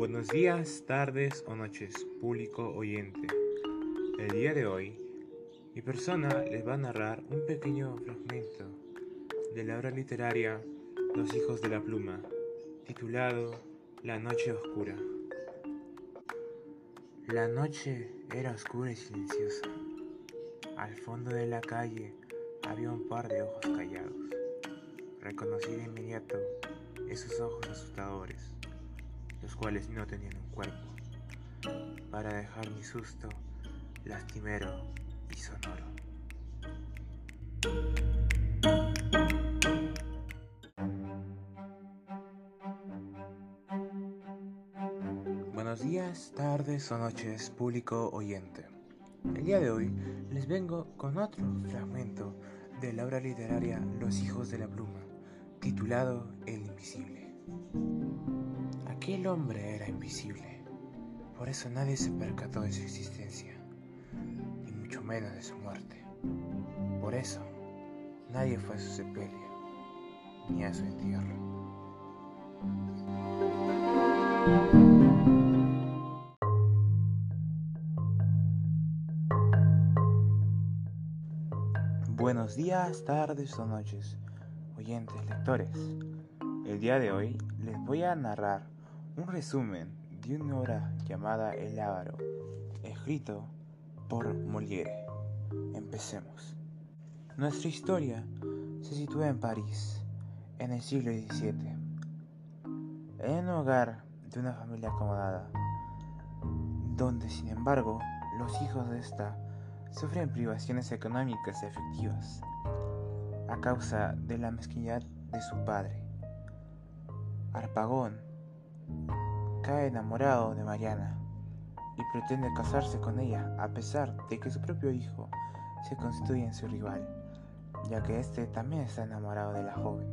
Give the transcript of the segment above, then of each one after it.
Buenos días, tardes o noches, público oyente. El día de hoy, mi persona les va a narrar un pequeño fragmento de la obra literaria Los hijos de la pluma, titulado La noche oscura. La noche era oscura y silenciosa. Al fondo de la calle había un par de ojos callados. Reconocí de inmediato esos ojos asustadores, los cuales no tenían un cuerpo, para dejar mi susto lastimero y sonoro. Buenos días, tardes o noches, público oyente. El día de hoy les vengo con otro fragmento de la obra literaria Los hijos de la pluma, titulado El invisible. Aquel hombre era invisible, por eso nadie se percató de su existencia, y mucho menos de su muerte. Por eso, nadie fue a su sepelio, ni a su entierro. Buenos días, tardes o noches, oyentes lectores. El día de hoy les voy a narrar un resumen de una obra llamada El Ávaro, escrito por Molière. Empecemos. Nuestra historia se sitúa en París, en el siglo XVII, en un hogar de una familia acomodada, donde sin embargo los hijos de esta sufren privaciones económicas y afectivas a causa de la mezquindad de su padre. Arpagón cae enamorado de Mariana y pretende casarse con ella a pesar de que su propio hijo se constituye en su rival, ya que éste también está enamorado de la joven.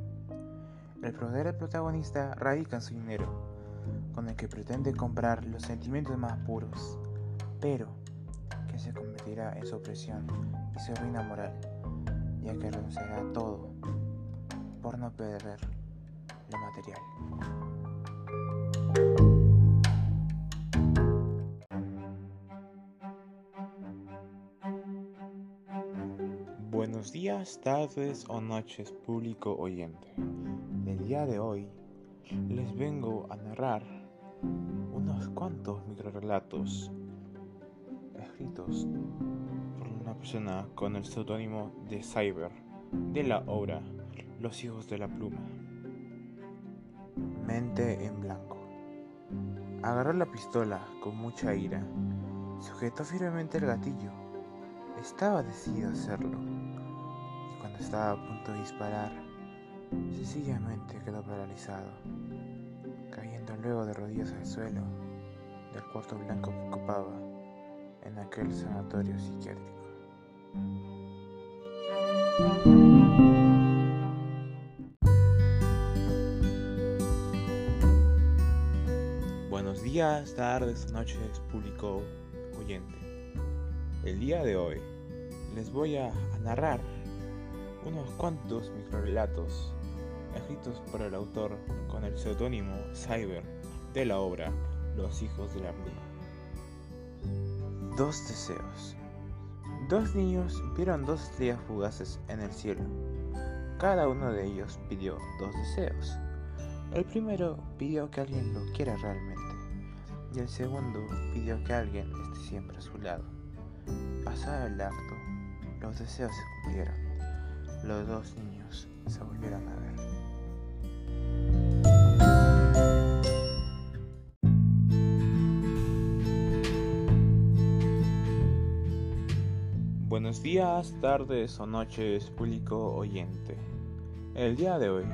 El poder del protagonista radica en su dinero, con el que pretende comprar los sentimientos más puros, pero que se convertirá en su opresión y su ruina moral, ya que renunciará a todo por no perder lo material. Buenos días, tardes o noches, público oyente. El día de hoy les vengo a narrar unos cuantos microrelatos escritos por una persona con el seudónimo de Cyber de la obra Los hijos de la pluma. Mente en blanco. Agarró la pistola con mucha ira, sujetó firmemente el gatillo. Estaba decidido a hacerlo, estaba a punto de disparar, sencillamente quedó paralizado, cayendo luego de rodillas al suelo del cuarto blanco que ocupaba en aquel sanatorio psiquiátrico. Buenos días, tardes, noches, público oyente. El día de hoy les voy a narrar unos cuantos microrelatos escritos por el autor con el seudónimo Cyber de la obra Los hijos de la pluma. Dos deseos. Dos niños vieron dos estrellas fugaces en el cielo. Cada uno de ellos pidió dos deseos. El primero pidió que alguien lo quiera realmente y el segundo pidió que alguien esté siempre a su lado. Pasado el acto, los deseos se cumplieron. Los dos niños se volvieron a ver. Buenos días, tardes o noches, público oyente. El día de hoy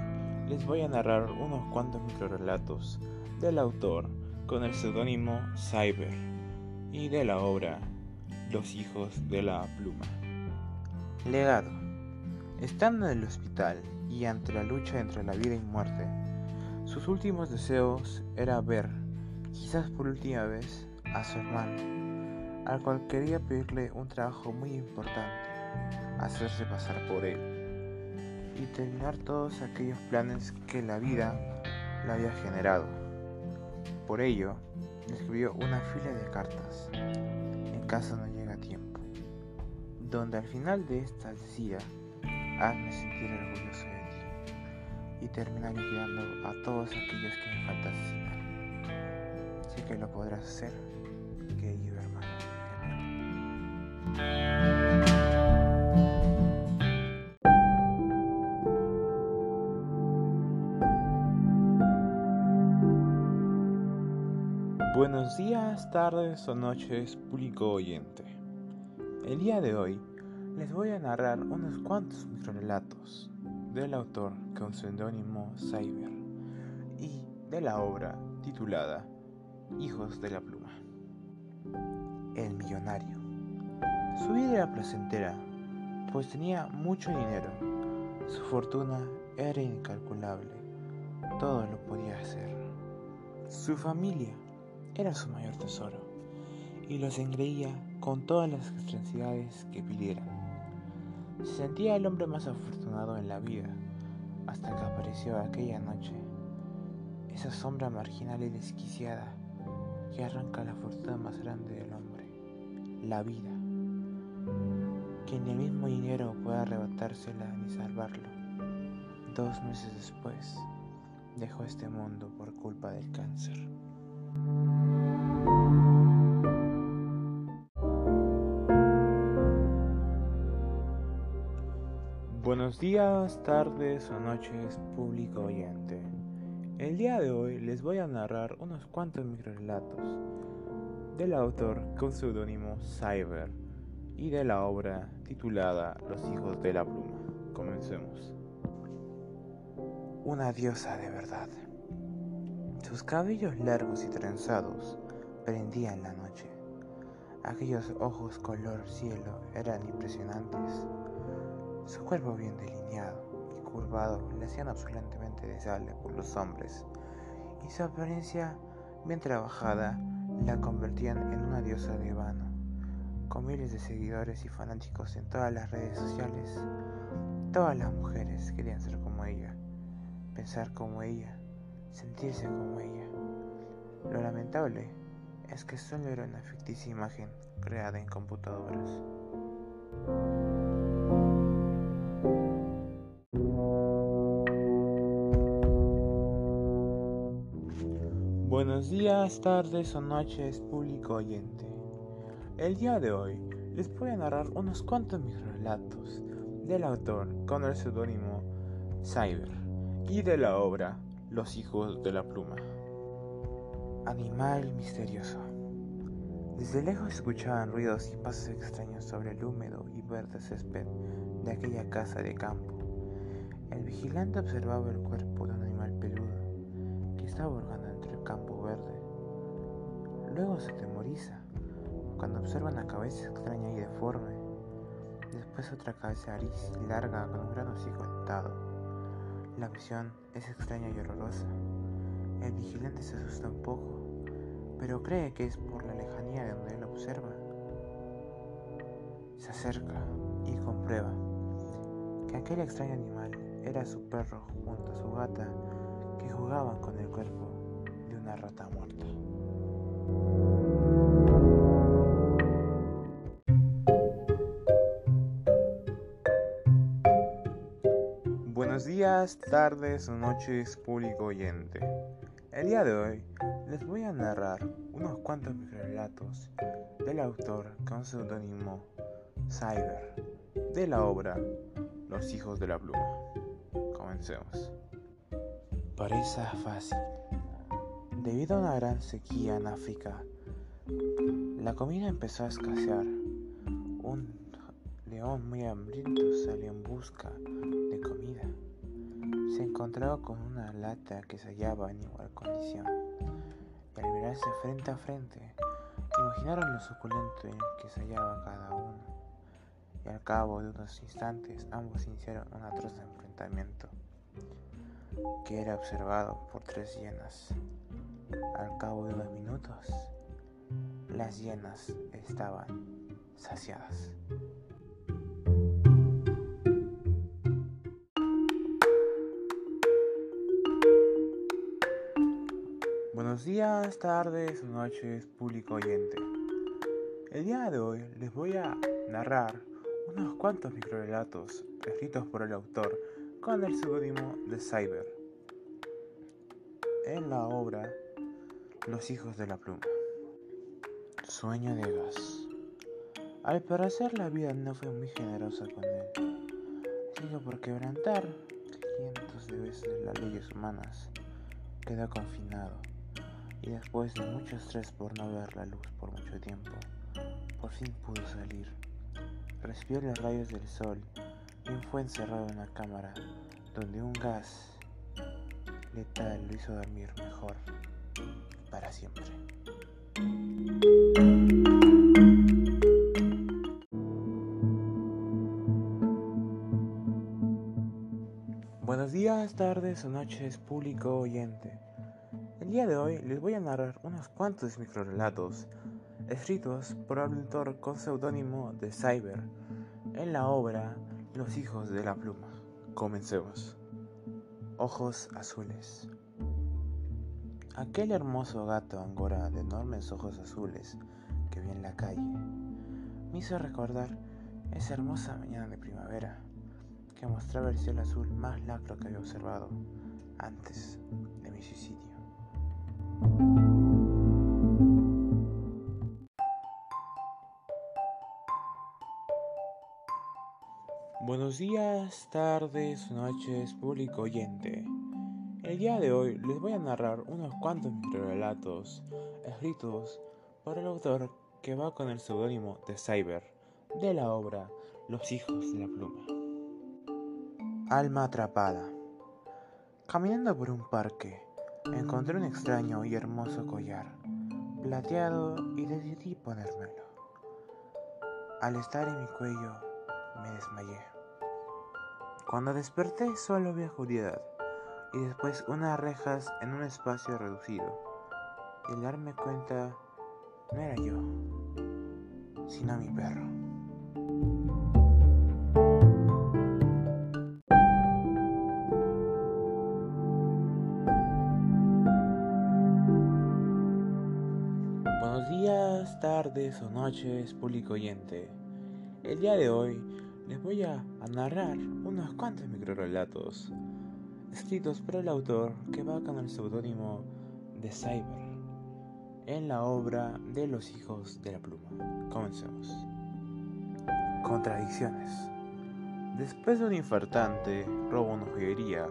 les voy a narrar unos cuantos microrelatos del autor con el seudónimo Cyber y de la obra Los hijos de la pluma. Legado. Estando en el hospital y ante la lucha entre la vida y muerte, sus últimos deseos era ver, quizás por última vez, a su hermano al cual quería pedirle un trabajo muy importante, hacerse pasar por él y terminar todos aquellos planes que la vida le había generado. Por ello, escribió una fila de cartas, en caso no llega tiempo, donde al final de esta decía, hazme sentir orgulloso de ti, y termina liquidando a todos aquellos que me falta asesinar. Sé que lo podrás hacer, querido hermano. Buenos días, tardes o noches, público oyente. El día de hoy les voy a narrar unos cuantos microrelatos del autor con seudónimo Cyber y de la obra titulada Hijos de la Pluma. El millonario. Su vida era placentera, pues tenía mucho dinero. Su fortuna era incalculable. Todo lo podía hacer. Su familia era su mayor tesoro y los engreía con todas las excentricidades que pidieran. Se sentía el hombre más afortunado en la vida hasta que apareció aquella noche esa sombra marginal y desquiciada que arranca la fortuna más grande del hombre, la vida. Que ni el mismo dinero puede arrebatársela ni salvarlo. Dos meses después, dejó este mundo por culpa del cáncer. Buenos días, tardes o noches, público oyente. El día de hoy les voy a narrar unos cuantos microrelatos del autor con seudónimo Cyber y de la obra titulada Los hijos de la pluma. Comencemos. Una diosa de verdad. Sus cabellos largos y trenzados prendían la noche. Aquellos ojos color cielo eran impresionantes. Su cuerpo bien delineado y curvado le hacían absolutamente deseable por los hombres, y su apariencia bien trabajada la convertían en una diosa de vano, con miles de seguidores y fanáticos en todas las redes sociales. Todas las mujeres querían ser como ella, pensar como ella, sentirse como ella. Lo lamentable es que solo era una ficticia imagen creada en computadoras. Buenos días, tardes o noches, público oyente. El día de hoy les voy a narrar unos cuantos relatos del autor con el seudónimo Cyber y de la obra Los hijos de la pluma. Animal misterioso. Desde lejos escuchaban ruidos y pasos extraños sobre el húmedo y verde césped de aquella casa de campo. El vigilante observaba el cuerpo de un animal peludo que estaba campo verde. Luego se temoriza cuando observa una cabeza extraña y deforme, después otra cabeza gris y larga con un gran hocico dentado la visión es extraña y horrorosa. El vigilante se asusta un poco, pero cree que es por la lejanía de donde él observa. Se acerca y comprueba que aquel extraño animal era su perro junto a su gata que jugaban con el cuerpo una rata muerta. Buenos días, tardes o noches, público oyente. El día de hoy les voy a narrar unos cuantos relatos del autor con seudónimo Cyber de la obra Los hijos de la pluma. Comencemos. Parece fácil. Debido a una gran sequía en África, la comida empezó a escasear. Un león muy hambriento salió en busca de comida se encontraba con una lata que se hallaba en igual condición, y al mirarse frente a frente, imaginaron lo suculento en que se hallaba cada uno, y al cabo de unos instantes ambos iniciaron un atroz enfrentamiento, que era observado por tres hienas. Al cabo de unos minutos, las hienas estaban saciadas. Buenos días, tardes, noches, público oyente. El día de hoy les voy a narrar unos cuantos microrelatos escritos por el autor con el seudónimo de Cyber en la obra Los hijos de la pluma. Sueño de gas. Al parecer la vida no fue muy generosa con él. Así que por quebrantar cientos de veces las leyes humanas, quedó confinado. Y después de mucho estrés por no ver la luz por mucho tiempo, por fin pudo salir. Recibió los rayos del sol y fue encerrado en una cámara donde un gas letal lo hizo dormir mejor siempre. Buenos días, tardes o noches, público oyente. El día de hoy les voy a narrar unos cuantos microrelatos escritos por el autor con seudónimo de Cyber en la obra Los hijos de la pluma. Comencemos. Ojos azules. Aquel hermoso gato angora de enormes ojos azules que vi en la calle me hizo recordar esa hermosa mañana de primavera que mostraba el cielo azul más lacro que había observado antes de mi suicidio. Buenos días, tardes, noches, público oyente. El día de hoy les voy a narrar unos cuantos relatos escritos por el autor que va con el seudónimo de Cyber de la obra Los hijos de la pluma. Alma atrapada. Caminando por un parque, encontré un extraño y hermoso collar, plateado y decidí ponérmelo. Al estar en mi cuello, me desmayé. Cuando desperté solo vi oscuridad y después unas rejas en un espacio reducido. Y al darme cuenta, no era yo, sino mi perro. Buenos días, tardes o noches, público oyente. El día de hoy les voy a, narrar unos cuantos microrelatos escritos por el autor que va con el seudónimo de Cyber en la obra de los hijos de la pluma. Comencemos. Contradicciones. Después de un infartante, robo en joyería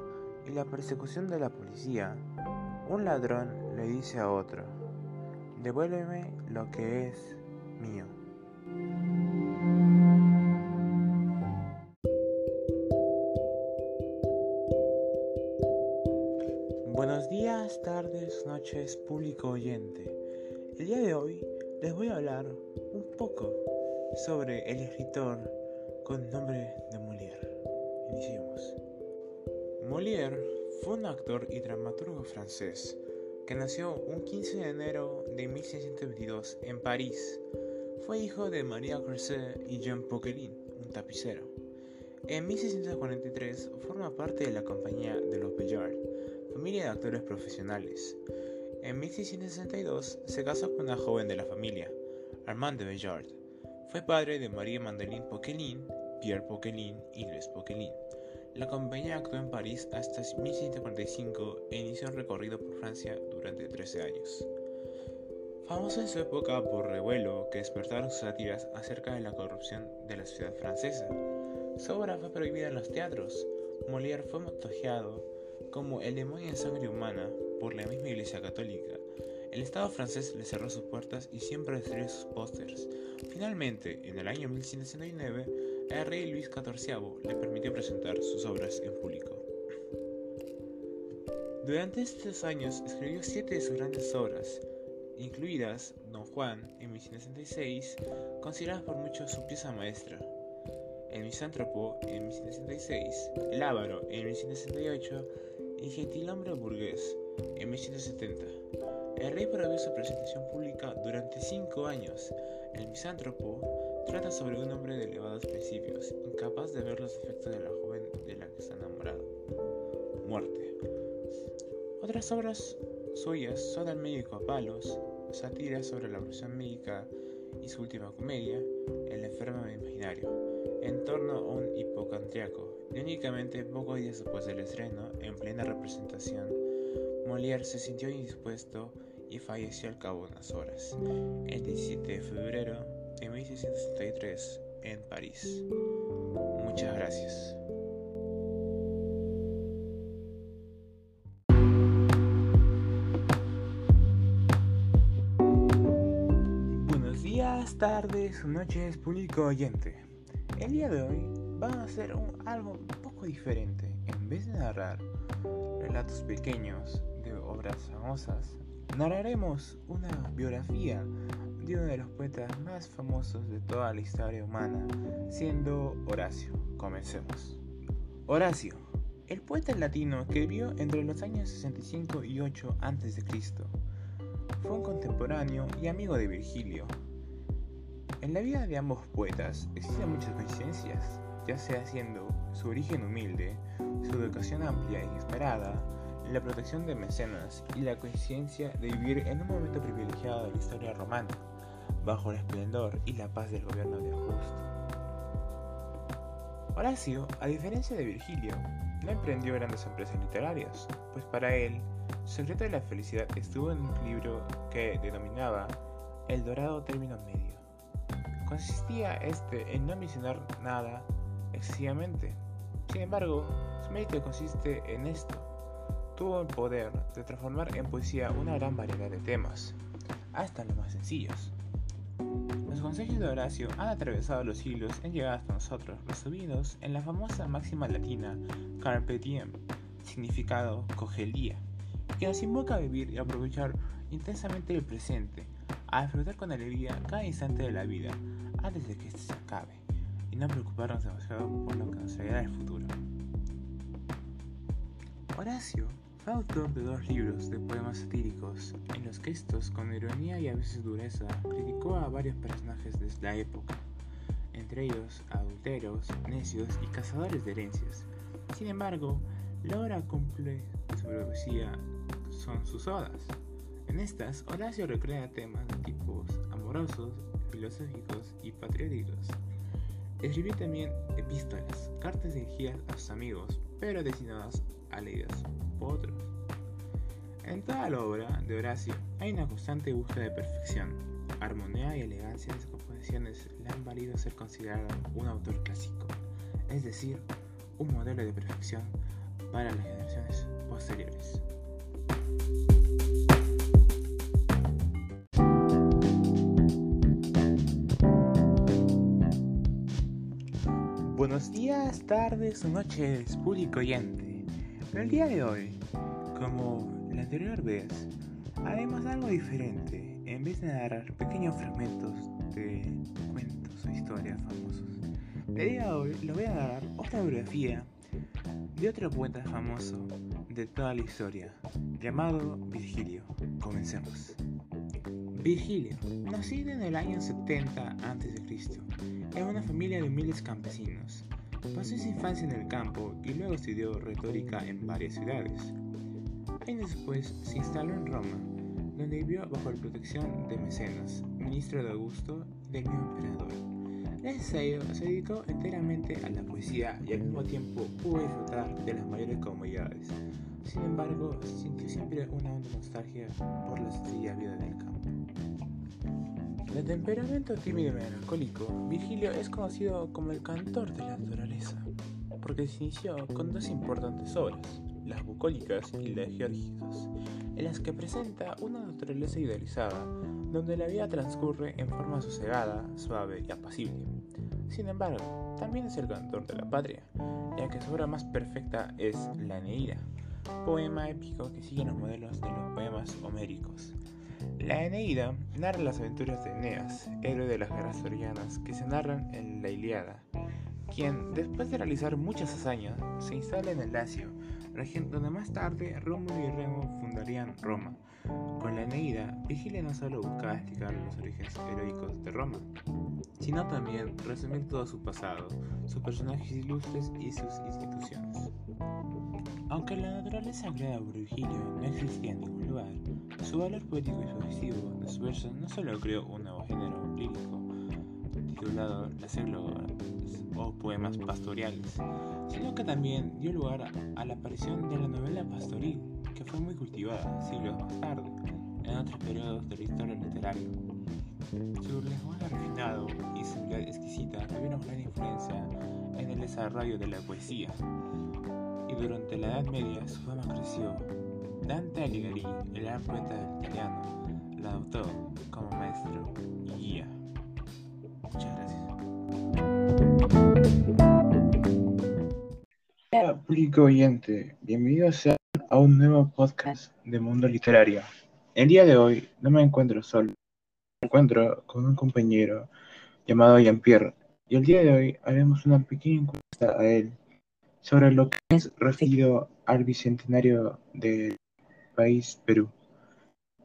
y la persecución de la policía, un ladrón le dice a otro, devuélveme lo que es mío. Noches, público oyente. El día de hoy les voy a hablar un poco sobre el escritor con nombre de Molière. Iniciemos. Molière fue un actor y dramaturgo francés que nació un 15 de enero de 1622 en París. Fue hijo de María Creuset y Jean Poquelin, un tapicero. En 1643 forma parte de la compañía de los Bellard familia de actores profesionales. En 1662 se casó con una joven de la familia, Armand de Bellard. Fue padre de Marie Mandeline Poquelin, Pierre Poquelin y Grace Poquelin. La compañía actuó en París hasta 1645 e inició un recorrido por Francia durante 13 años. Famoso en su época por revuelo que despertaron sus sátiras acerca de la corrupción de la ciudad francesa. Su obra fue prohibida en los teatros. Molière fue montajeado como el demonio en sangre humana por la misma Iglesia Católica. El Estado francés le cerró sus puertas y siempre destruyó sus pósters. Finalmente, en el año 1169, el rey Luis XIV le permitió presentar sus obras en público. Durante estos años escribió siete de sus grandes obras, incluidas Don Juan en 1166, considerada por muchos su pieza maestra, El misántropo en 1166, El ávaro en 1168 y Gentilhombre burgués en 1170. El rey prohibió su presentación pública durante cinco años. El misántropo trata sobre un hombre de elevados principios, incapaz de ver los efectos de la joven de la que está enamorado. Muerte. Otras obras suyas son El médico a palos, sátira sobre la profesión médica y su última comedia, El enfermo imaginario, en torno a un hipocondriaco. Y únicamente pocos días después del estreno, en plena representación, Molière se sintió indispuesto y falleció al cabo de unas horas, el 17 de febrero de 1663 en París. Muchas gracias. Buenos días, tardes noches, público oyente. El día de hoy vamos a hacer algo un poco diferente. En vez de narrar relatos pequeños de obras famosas, narraremos una biografía de uno de los poetas más famosos de toda la historia humana, siendo Horacio. Comencemos. Horacio, el poeta latino que vivió entre los años 65 y 8 a.C. Fue un contemporáneo y amigo de Virgilio. En la vida de ambos poetas existen muchas coincidencias, ya sea siendo su origen humilde, su educación amplia y inesperada, la protección de mecenas y la coincidencia de vivir en un momento privilegiado de la historia romana, bajo el esplendor y la paz del gobierno de Augusto. Horacio, a diferencia de Virgilio, no emprendió grandes empresas literarias, pues para él, el secreto de la felicidad estuvo en un libro que denominaba El dorado término medio. Consistía este en no mencionar nada excesivamente. Sin embargo, su mérito consiste en esto, tuvo el poder de transformar en poesía una gran variedad de temas, hasta los más sencillos. Los consejos de Horacio han atravesado los siglos y han llegado hasta nosotros, resumidos en la famosa máxima latina Carpe diem, significado coge el día, que nos invoca a vivir y aprovechar intensamente el presente, a disfrutar con alegría cada instante de la vida antes de que éste se acabe, y no preocuparnos demasiado por lo que nos traerá el futuro. Horacio autor de dos libros de poemas satíricos, en los que estos, con ironía y a veces dureza, criticó a varios personajes de la época, entre ellos adulteros, necios y cazadores de herencias. Sin embargo, la obra cumple su poesía son sus odas. En estas, Horacio recrea temas de tipos amorosos, filosóficos y patrióticos. Escribió también epístolas, cartas dirigidas a sus amigos, pero destinadas a leídas por otros. En toda la obra de Horacio hay una constante búsqueda de perfección. Armonía y elegancia de sus composiciones le han valido ser considerado un autor clásico, es decir, un modelo de perfección para las generaciones posteriores. Buenos días, tardes o noches, público oyente. el día de hoy, como la anterior vez, haremos algo diferente. En vez de narrar pequeños fragmentos de cuentos o historias famosos, el día de hoy le voy a narrar otra biografía de otro poeta famoso de toda la historia, llamado Virgilio. Comencemos. Virgilio, nacido en el año 70 a.C., en una familia de humildes campesinos. Pasó su infancia en el campo y luego estudió retórica en varias ciudades. Años después se instaló en Roma, donde vivió bajo la protección de Mecenas, ministro de Augusto y del mismo emperador. Gracias a ello se dedicó enteramente a la poesía y al mismo tiempo pudo disfrutar de las mayores comodidades. Sin embargo, sintió siempre una honda nostalgia por la sencilla vida del campo. De temperamento tímido y melancólico, Virgilio es conocido como el cantor de la naturaleza, porque se inició con dos importantes obras, las bucólicas y las geórgicas, en las que presenta una naturaleza idealizada, donde la vida transcurre en forma sosegada, suave y apacible. Sin embargo, también es el cantor de la patria, ya que su obra más perfecta es La Eneida, poema épico que sigue los modelos de los poemas homéricos. La Eneida narra las aventuras de Eneas, héroe de las guerras troyanas que se narran en la Iliada, quien, después de realizar muchas hazañas, se instala en el Lacio, región donde más tarde Rómulo y Remo fundarían Roma. Con la Eneida, Virgilio no solo buscaba explicar los orígenes heroicos de Roma, sino también resumir todo su pasado, sus personajes ilustres y sus instituciones. Aunque la naturaleza creada por Virgilio no existía en ningún lugar, su valor poético y sugestivo de su verso no solo creó un nuevo género lírico titulado Las Églogas o poemas pastoriales, sino que también dio lugar a la aparición de la novela pastoril, que fue muy cultivada siglos más tarde, en otros periodos de la historia literaria. Su lenguaje refinado y su exquisita tuvieron gran influencia en el desarrollo de la poesía, y durante la Edad Media su fama creció. Dante Alighieri, el gran poeta italiano, la adoptó como maestro y guía. Muchas gracias. Hola, público oyente, bienvenidos a un nuevo podcast de Mundo Literario. El día de hoy no me encuentro solo, me encuentro con un compañero llamado Jean-Pierre y el día de hoy haremos una pequeña encuesta a él sobre lo que es referido al bicentenario del país Perú.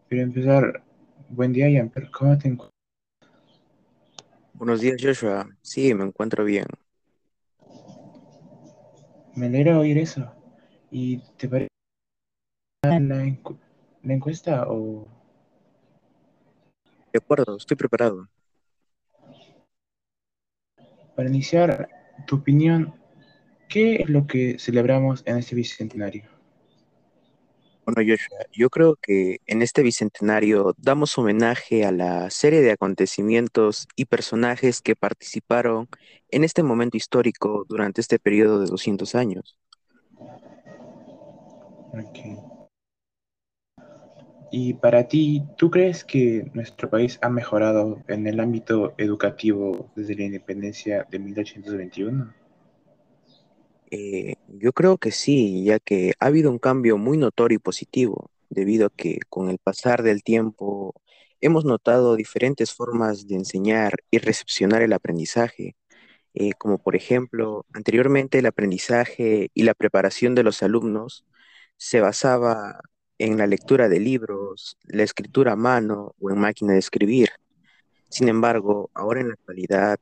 Pero empezar, buen día, Jean-Pierre, ¿cómo te encuentras? Buenos días, Joshua. Sí, me encuentro bien. Me alegra oír eso. ¿Y te parece la, la encuesta o...? De acuerdo, estoy preparado. Para iniciar, tu opinión ¿Qué es lo que celebramos en este bicentenario? Bueno, Joshua, yo creo que en este bicentenario damos homenaje a la serie de acontecimientos y personajes que participaron en este momento histórico durante este periodo de 200 años. Okay. Y para ti, ¿tú crees que nuestro país ha mejorado en el ámbito educativo desde la independencia de 1821? Eh, yo creo que sí, ya que ha habido un cambio muy notorio y positivo, debido a que con el pasar del tiempo hemos notado diferentes formas de enseñar y recepcionar el aprendizaje, eh, como por ejemplo, anteriormente el aprendizaje y la preparación de los alumnos se basaba en la lectura de libros, la escritura a mano o en máquina de escribir. Sin embargo, ahora en la actualidad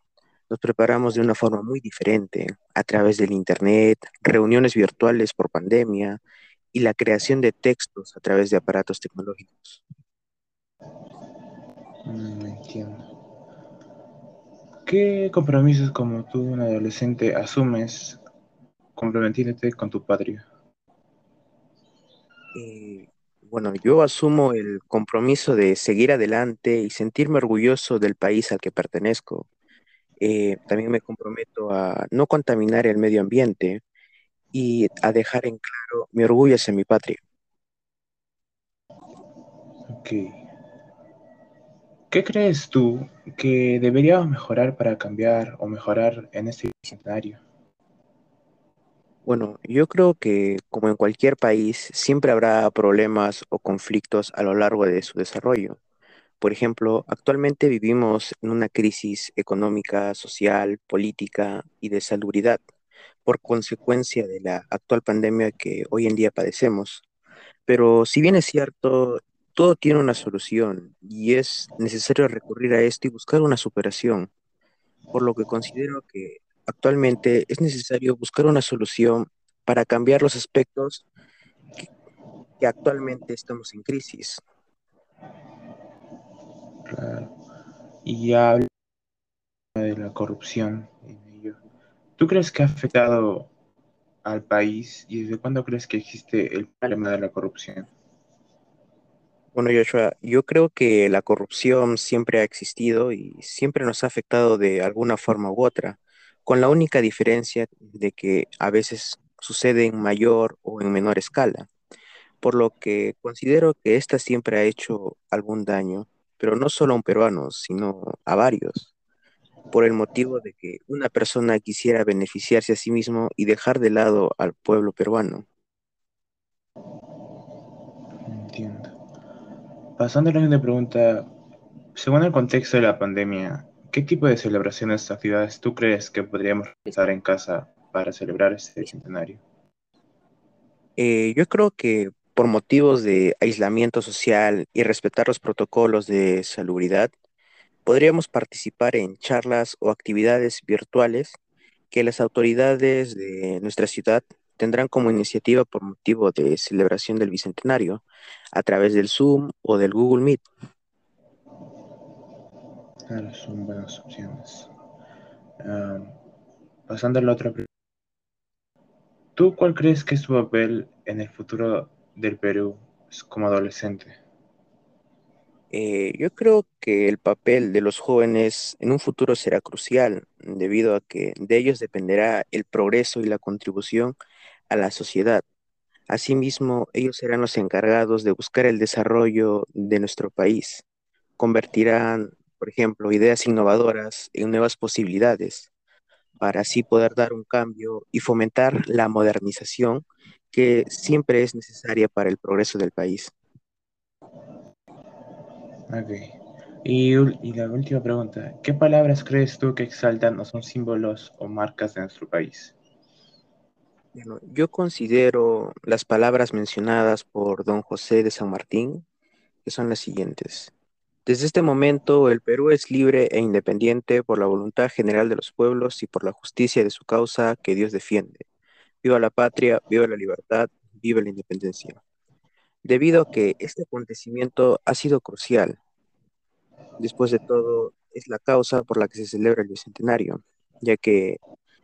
nos preparamos de una forma muy diferente, a través del Internet, reuniones virtuales por pandemia y la creación de textos a través de aparatos tecnológicos. Mm, entiendo. ¿Qué compromisos como tú, un adolescente, asumes comprometiéndote con tu patria? Eh, bueno, yo asumo el compromiso de seguir adelante y sentirme orgulloso del país al que pertenezco, eh, también me comprometo a no contaminar el medio ambiente y a dejar en claro mi orgullo hacia mi patria. Ok. ¿Qué crees tú que deberíamos mejorar para cambiar o mejorar en este escenario? Bueno, yo creo que como en cualquier país, siempre habrá problemas o conflictos a lo largo de su desarrollo. Por ejemplo, actualmente vivimos en una crisis económica, social, política y de salubridad por consecuencia de la actual pandemia que hoy en día padecemos. Pero si bien es cierto, todo tiene una solución y es necesario recurrir a esto y buscar una superación, por lo que considero que actualmente es necesario buscar una solución para cambiar los aspectos que, que actualmente estamos en crisis. Claro. Y ya habla de la corrupción en ello. ¿Tú crees que ha afectado al país y desde cuándo crees que existe el problema de la corrupción? Bueno, Joshua, yo creo que la corrupción siempre ha existido y siempre nos ha afectado de alguna forma u otra, con la única diferencia de que a veces sucede en mayor o en menor escala, por lo que considero que esta siempre ha hecho algún daño pero no solo a un peruano, sino a varios, por el motivo de que una persona quisiera beneficiarse a sí mismo y dejar de lado al pueblo peruano. Entiendo. Pasando a la siguiente pregunta, según el contexto de la pandemia, ¿qué tipo de celebraciones o actividades tú crees que podríamos realizar en casa para celebrar este centenario? Eh, yo creo que por motivos de aislamiento social y respetar los protocolos de salubridad, podríamos participar en charlas o actividades virtuales que las autoridades de nuestra ciudad tendrán como iniciativa por motivo de celebración del Bicentenario a través del Zoom o del Google Meet. Son buenas opciones. pasando a la otra pregunta. ¿Tú cuál crees que es tu papel en el futuro del Perú como adolescente? Eh, yo creo que el papel de los jóvenes en un futuro será crucial, debido a que de ellos dependerá el progreso y la contribución a la sociedad. Asimismo, ellos serán los encargados de buscar el desarrollo de nuestro país. Convertirán, por ejemplo, ideas innovadoras en nuevas posibilidades para así poder dar un cambio y fomentar la modernización que siempre es necesaria para el progreso del país. Ok. Y, y, la última pregunta, ¿qué palabras crees tú que exaltan o son símbolos o marcas de nuestro país? Bueno, yo considero las palabras mencionadas por don José de San Martín, que son las siguientes. Desde este momento, el Perú es libre e independiente por la voluntad general de los pueblos y por la justicia de su causa que Dios defiende. Viva la patria, viva la libertad, viva la independencia. Debido a que este acontecimiento ha sido crucial, después de todo, es la causa por la que se celebra el Bicentenario, ya que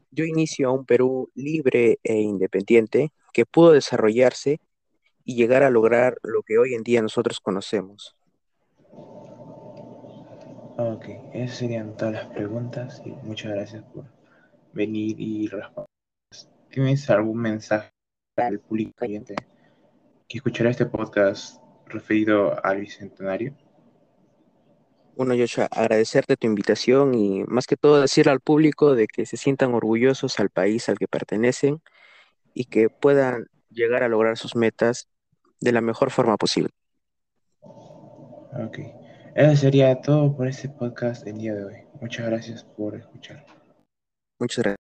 dio inicio a un Perú libre e independiente que pudo desarrollarse y llegar a lograr lo que hoy en día nosotros conocemos. Ok, esas serían todas las preguntas y muchas gracias por venir y responder. ¿Tienes algún mensaje para el público oyente que escuchará este podcast referido al Bicentenario? Bueno, Joshua, agradecerte tu invitación y más que todo decirle al público de que se sientan orgullosos al país al que pertenecen y que puedan llegar a lograr sus metas de la mejor forma posible. Ok. Eso sería todo por este podcast el día de hoy. Muchas gracias por escuchar. Muchas gracias.